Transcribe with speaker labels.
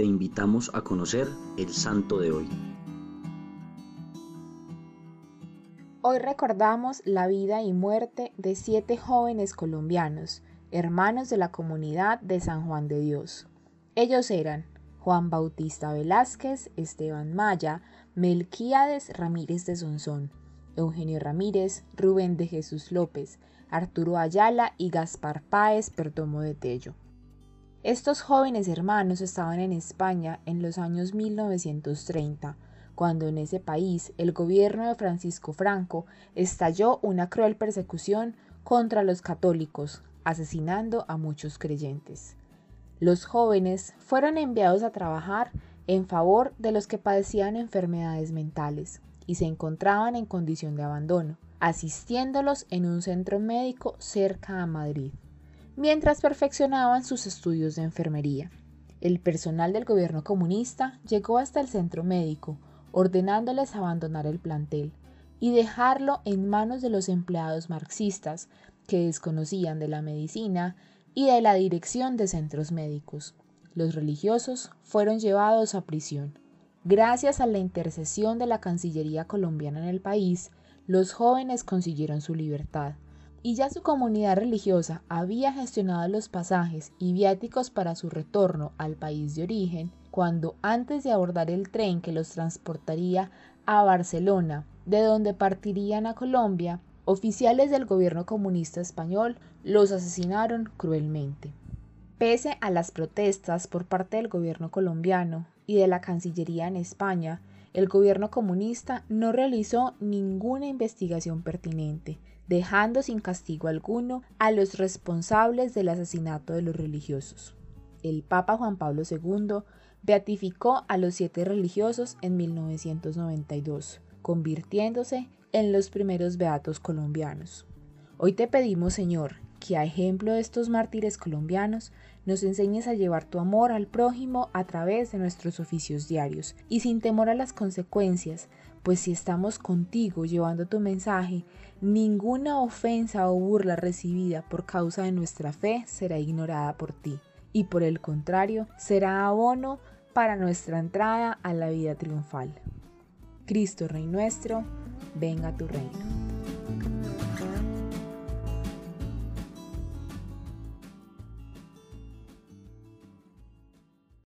Speaker 1: te invitamos a conocer el santo de hoy.
Speaker 2: Hoy recordamos la vida y muerte de siete jóvenes colombianos, hermanos de la comunidad de San Juan de Dios. Ellos eran Juan Bautista Velázquez, Esteban Maya, Melquíades Ramírez de Sonsón, Eugenio Ramírez, Rubén de Jesús López, Arturo Ayala y Gaspar Páez Perdomo de Tello. Estos jóvenes hermanos estaban en España en los años 1930, cuando en ese país el gobierno de Francisco Franco estalló una cruel persecución contra los católicos, asesinando a muchos creyentes. Los jóvenes fueron enviados a trabajar en favor de los que padecían enfermedades mentales y se encontraban en condición de abandono, asistiéndolos en un centro médico cerca a Madrid, mientras perfeccionaban sus estudios de enfermería. El personal del gobierno comunista llegó hasta el centro médico, ordenándoles abandonar el plantel y dejarlo en manos de los empleados marxistas que desconocían de la medicina y de la dirección de centros médicos. Los religiosos fueron llevados a prisión. Gracias a la intercesión de la Cancillería colombiana en el país, los jóvenes consiguieron su libertad, y ya su comunidad religiosa había gestionado los pasajes y viáticos para su retorno al país de origen, cuando antes de abordar el tren que los transportaría a Barcelona, de donde partirían a Colombia, oficiales del gobierno comunista español los asesinaron cruelmente. Pese a las protestas por parte del gobierno colombiano y de la Cancillería en España, el gobierno comunista no realizó ninguna investigación pertinente, dejando sin castigo alguno a los responsables del asesinato de los religiosos. El Papa Juan Pablo II beatificó a los siete religiosos en 1992, convirtiéndose en los primeros beatos colombianos. Hoy te pedimos, Señor, que a ejemplo de estos mártires colombianos, nos enseñes a llevar tu amor al prójimo a través de nuestros oficios diarios y sin temor a las consecuencias, pues si estamos contigo llevando tu mensaje, ninguna ofensa o burla recibida por causa de nuestra fe será ignorada por ti, y por el contrario, será abono para nuestra entrada a la vida triunfal. Cristo Rey nuestro, venga tu reino.